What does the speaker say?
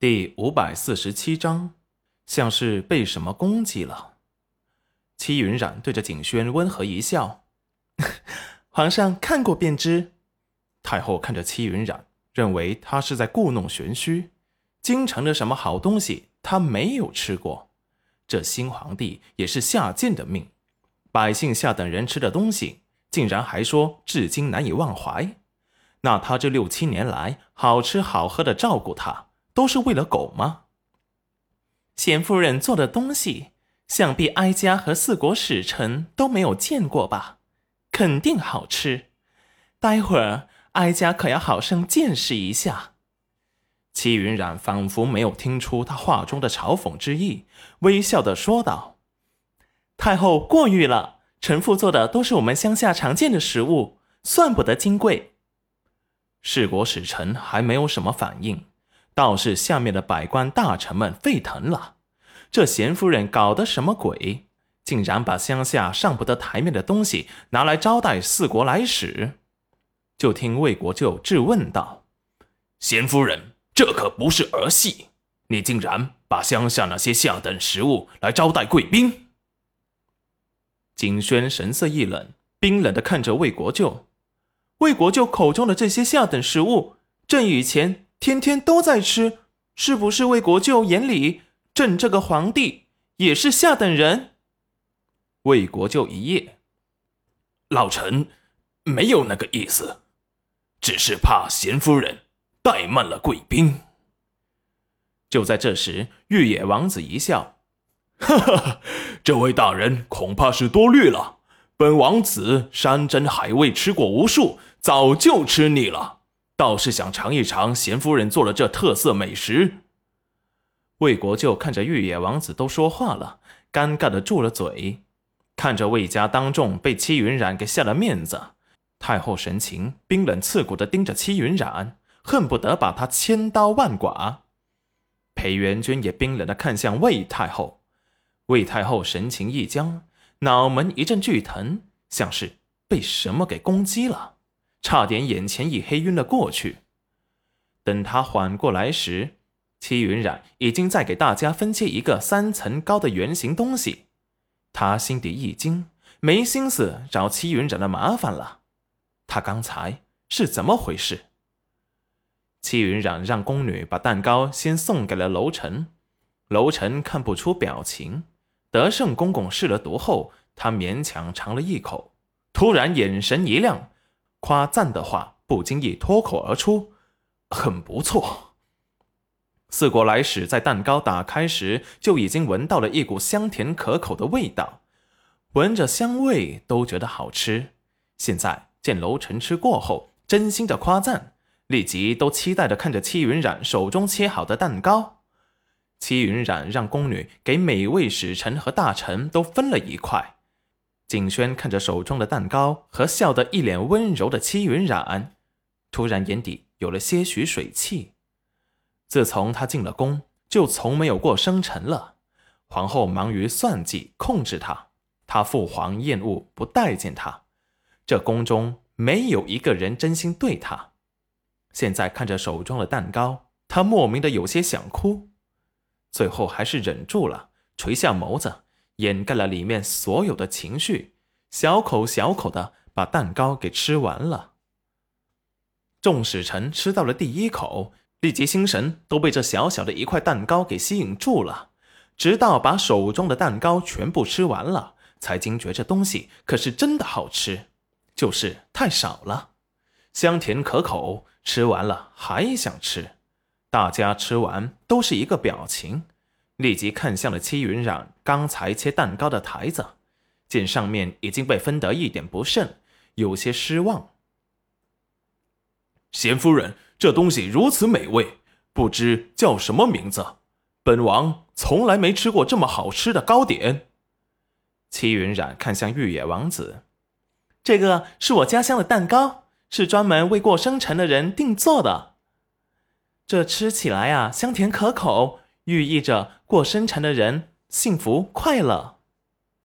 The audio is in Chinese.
第五百四十七章，像是被什么攻击了。戚云染对着景轩温和一笑：“ 皇上看过便知。”太后看着戚云染，认为他是在故弄玄虚。京城的什么好东西，他没有吃过。这新皇帝也是下贱的命，百姓下等人吃的东西，竟然还说至今难以忘怀。那他这六七年来好吃好喝的照顾他。都是为了狗吗？贤夫人做的东西，想必哀家和四国使臣都没有见过吧？肯定好吃。待会儿哀家可要好生见识一下。齐云染仿佛没有听出他话中的嘲讽之意，微笑的说道：“太后过誉了，臣妇做的都是我们乡下常见的食物，算不得金贵。”四国使臣还没有什么反应。倒是下面的百官大臣们沸腾了，这贤夫人搞的什么鬼？竟然把乡下上不得台面的东西拿来招待四国来使？就听魏国舅质问道：“贤夫人，这可不是儿戏，你竟然把乡下那些下等食物来招待贵宾？”景轩神色一冷，冰冷的看着魏国舅。魏国舅口中的这些下等食物，朕以前。天天都在吃，是不是魏国舅眼里朕这个皇帝也是下等人？魏国舅一夜，老臣没有那个意思，只是怕贤夫人怠慢了贵宾。就在这时，玉野王子一笑：“哈哈，这位大人恐怕是多虑了。本王子山珍海味吃过无数，早就吃腻了。”倒是想尝一尝贤夫人做的这特色美食。魏国舅看着玉野王子都说话了，尴尬的住了嘴。看着魏家当众被戚云染给下了面子，太后神情冰冷刺骨的盯着戚云染，恨不得把他千刀万剐。裴元君也冰冷的看向魏太后，魏太后神情一僵，脑门一阵剧疼，像是被什么给攻击了。差点眼前一黑，晕了过去。等他缓过来时，戚云染已经在给大家分切一个三层高的圆形东西。他心底一惊，没心思找戚云染的麻烦了。他刚才是怎么回事？戚云染让宫女把蛋糕先送给了楼臣，楼臣看不出表情。德胜公公试了毒后，他勉强尝了一口，突然眼神一亮。夸赞的话不经意脱口而出，很不错。四国来使在蛋糕打开时就已经闻到了一股香甜可口的味道，闻着香味都觉得好吃。现在见楼臣吃过后，真心的夸赞，立即都期待的看着戚云染手中切好的蛋糕。戚云染让宫女给每位使臣和大臣都分了一块。景轩看着手中的蛋糕和笑得一脸温柔的戚云染，突然眼底有了些许水汽。自从他进了宫，就从没有过生辰了。皇后忙于算计控制他，他父皇厌恶不待见他，这宫中没有一个人真心对他。现在看着手中的蛋糕，他莫名的有些想哭，最后还是忍住了，垂下眸子。掩盖了里面所有的情绪，小口小口的把蛋糕给吃完了。众使臣吃到了第一口，立即心神都被这小小的一块蛋糕给吸引住了，直到把手中的蛋糕全部吃完了，才惊觉这东西可是真的好吃，就是太少了，香甜可口，吃完了还想吃。大家吃完都是一个表情。立即看向了戚云染刚才切蛋糕的台子，见上面已经被分得一点不剩，有些失望。贤夫人，这东西如此美味，不知叫什么名字？本王从来没吃过这么好吃的糕点。戚云染看向玉野王子，这个是我家乡的蛋糕，是专门为过生辰的人定做的。这吃起来啊，香甜可口。寓意着过生辰的人幸福快乐。